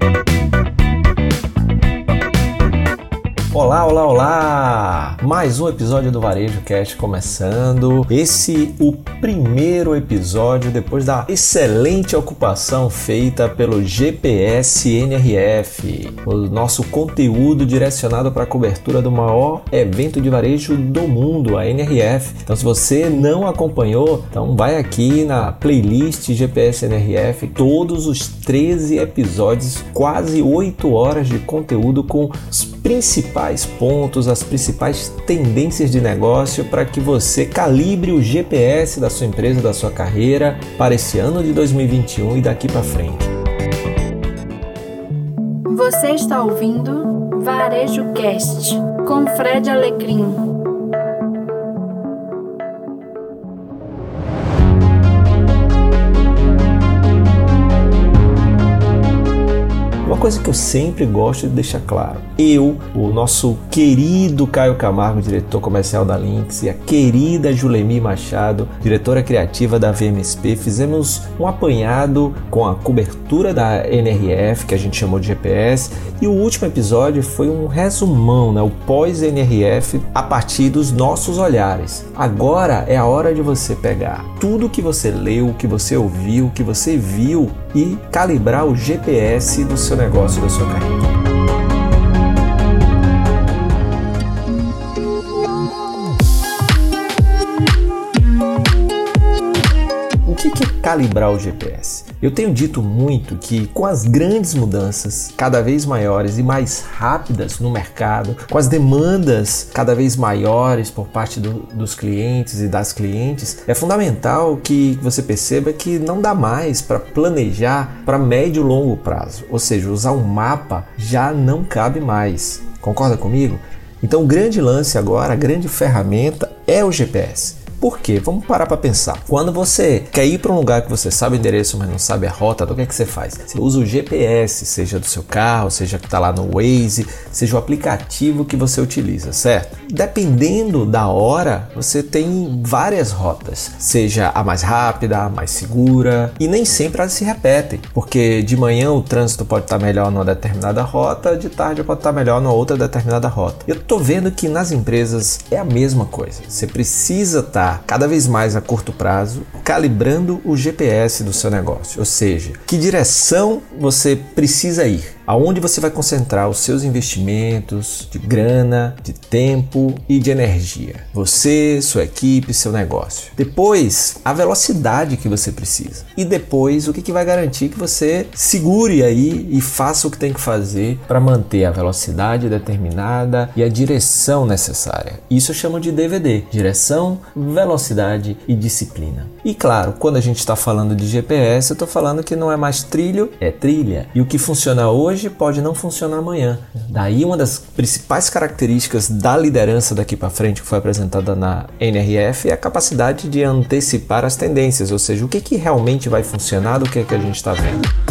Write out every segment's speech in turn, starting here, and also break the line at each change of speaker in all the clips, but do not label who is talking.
Thank you. Olá, olá, olá! Mais um episódio do Varejo Cast começando. Esse o primeiro episódio depois da excelente ocupação feita pelo GPS NRF, o nosso conteúdo direcionado para a cobertura do maior evento de varejo do mundo, a NRF. Então, se você não acompanhou, então vai aqui na playlist GPS NRF, todos os 13 episódios, quase 8 horas de conteúdo com os principais pontos, as principais tendências de negócio para que você calibre o GPS da sua empresa, da sua carreira para esse ano de 2021 e daqui para frente.
Você está ouvindo Varejo Cast com Fred Alecrim.
Coisa que eu sempre gosto de deixar claro. Eu, o nosso querido Caio Camargo, diretor comercial da Lynx, e a querida Julemi Machado, diretora criativa da VMSP, fizemos um apanhado com a cobertura da NRF, que a gente chamou de GPS, e o último episódio foi um resumão, né, o pós-NRF, a partir dos nossos olhares. Agora é a hora de você pegar tudo que você leu, que você ouviu, que você viu e calibrar o GPS do seu negócio, da sua carreira. Calibrar o GPS? Eu tenho dito muito que com as grandes mudanças cada vez maiores e mais rápidas no mercado, com as demandas cada vez maiores por parte do, dos clientes e das clientes, é fundamental que você perceba que não dá mais para planejar para médio e longo prazo, ou seja, usar um mapa já não cabe mais. Concorda comigo? Então, o grande lance agora, a grande ferramenta é o GPS. Por quê? Vamos parar para pensar. Quando você quer ir para um lugar que você sabe o endereço, mas não sabe a rota, então o que é que você faz? Você usa o GPS, seja do seu carro, seja que está lá no Waze, seja o aplicativo que você utiliza, certo? Dependendo da hora, você tem várias rotas, seja a mais rápida, a mais segura, e nem sempre elas se repetem, porque de manhã o trânsito pode estar melhor numa determinada rota, de tarde pode estar melhor numa outra determinada rota. Eu estou vendo que nas empresas é a mesma coisa. Você precisa estar cada vez mais a curto prazo, calibrando o GPS do seu negócio, ou seja, que direção você precisa ir aonde você vai concentrar os seus investimentos de grana, de tempo e de energia. Você, sua equipe, seu negócio. Depois, a velocidade que você precisa. E depois, o que, que vai garantir que você segure aí e faça o que tem que fazer para manter a velocidade determinada e a direção necessária. Isso eu chamo de DVD: direção, velocidade e disciplina. E claro, quando a gente está falando de GPS, eu estou falando que não é mais trilho, é trilha. E o que funciona hoje pode não funcionar amanhã. Daí uma das principais características da liderança daqui para frente que foi apresentada na NRF é a capacidade de antecipar as tendências, ou seja, o que, que realmente vai funcionar do que, que a gente está vendo.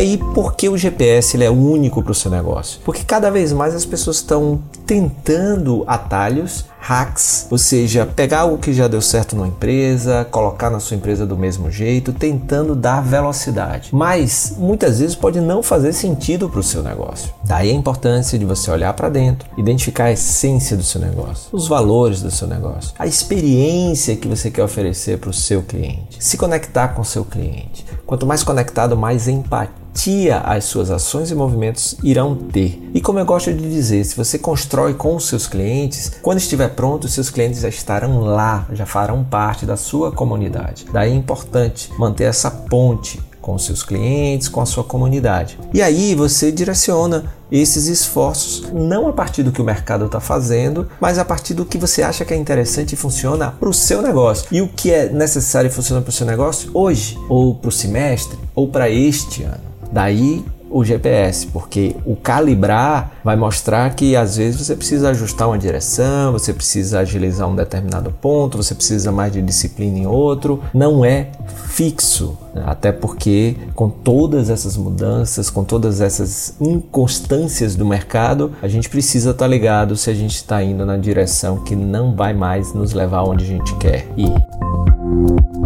Aí, por que o GPS é único para o seu negócio? Porque cada vez mais as pessoas estão tentando atalhos hacks, ou seja, pegar algo que já deu certo numa empresa, colocar na sua empresa do mesmo jeito, tentando dar velocidade. Mas muitas vezes pode não fazer sentido para o seu negócio. Daí a importância de você olhar para dentro, identificar a essência do seu negócio, os valores do seu negócio, a experiência que você quer oferecer para o seu cliente, se conectar com o seu cliente. Quanto mais conectado, mais empatia empatia as suas ações e movimentos irão ter. E como eu gosto de dizer, se você constrói com os seus clientes, quando estiver pronto, os seus clientes já estarão lá, já farão parte da sua comunidade. Daí é importante manter essa ponte com os seus clientes, com a sua comunidade. E aí você direciona esses esforços não a partir do que o mercado está fazendo, mas a partir do que você acha que é interessante e funciona para o seu negócio. E o que é necessário e funciona para o seu negócio hoje, ou para o semestre, ou para este ano. Daí o GPS, porque o calibrar vai mostrar que às vezes você precisa ajustar uma direção, você precisa agilizar um determinado ponto, você precisa mais de disciplina em outro. Não é fixo, né? até porque com todas essas mudanças, com todas essas inconstâncias do mercado, a gente precisa estar tá ligado se a gente está indo na direção que não vai mais nos levar onde a gente quer ir.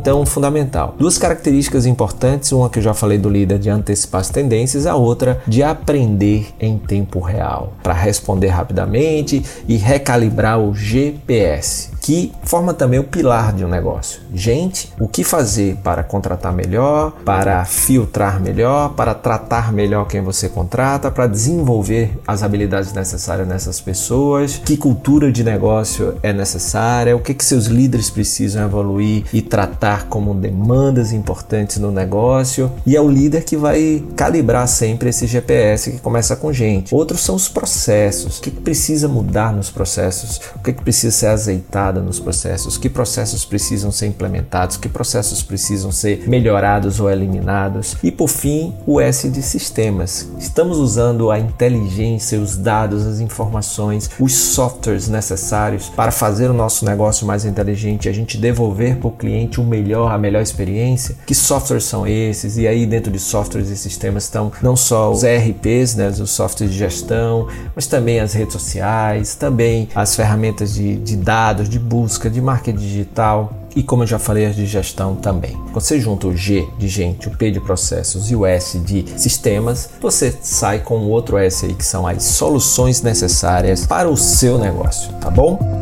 Então, fundamental. Duas características importantes, uma que eu já falei do líder de antecipar as tendências, a outra de aprender em tempo real, para responder rapidamente e recalibrar o GPS que forma também o pilar de um negócio. Gente, o que fazer para contratar melhor, para filtrar melhor, para tratar melhor quem você contrata, para desenvolver as habilidades necessárias nessas pessoas, que cultura de negócio é necessária, o que, que seus líderes precisam evoluir e tratar como demandas importantes no negócio. E é o líder que vai calibrar sempre esse GPS que começa com gente. Outros são os processos. O que, que precisa mudar nos processos? O que, que precisa ser azeitado? Nos processos, que processos precisam ser implementados, que processos precisam ser melhorados ou eliminados. E por fim, o S de sistemas. Estamos usando a inteligência, os dados, as informações, os softwares necessários para fazer o nosso negócio mais inteligente, a gente devolver para o cliente o melhor, a melhor experiência. Que softwares são esses? E aí dentro de softwares e sistemas estão não só os ERPs, né, os softwares de gestão, mas também as redes sociais, também as ferramentas de, de dados, de busca, de marketing digital e, como eu já falei, as de gestão também. Você junta o G de gente, o P de processos e o S de sistemas, você sai com o outro S aí que são as soluções necessárias para o seu negócio, tá bom?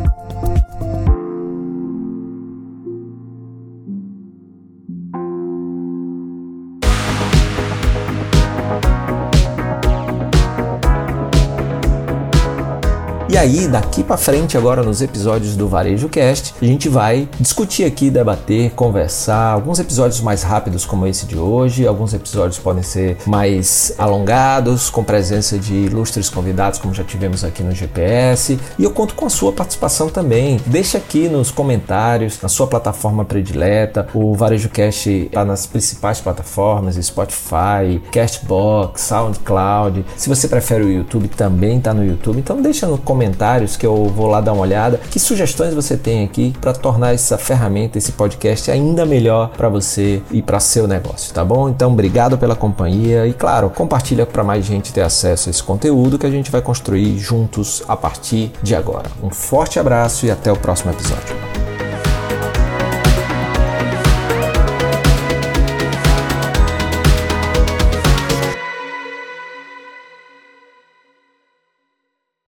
Aí, daqui para frente, agora nos episódios do Varejo Cast, a gente vai discutir aqui, debater, conversar. Alguns episódios mais rápidos, como esse de hoje, alguns episódios podem ser mais alongados, com presença de ilustres convidados, como já tivemos aqui no GPS. E eu conto com a sua participação também. Deixa aqui nos comentários, na sua plataforma predileta. O Varejo Cast está nas principais plataformas: Spotify, Castbox, SoundCloud. Se você prefere o YouTube, também está no YouTube. Então deixa no comentário comentários que eu vou lá dar uma olhada. Que sugestões você tem aqui para tornar essa ferramenta, esse podcast ainda melhor para você e para seu negócio, tá bom? Então, obrigado pela companhia e claro, compartilha para mais gente ter acesso a esse conteúdo que a gente vai construir juntos a partir de agora. Um forte abraço e até o próximo episódio.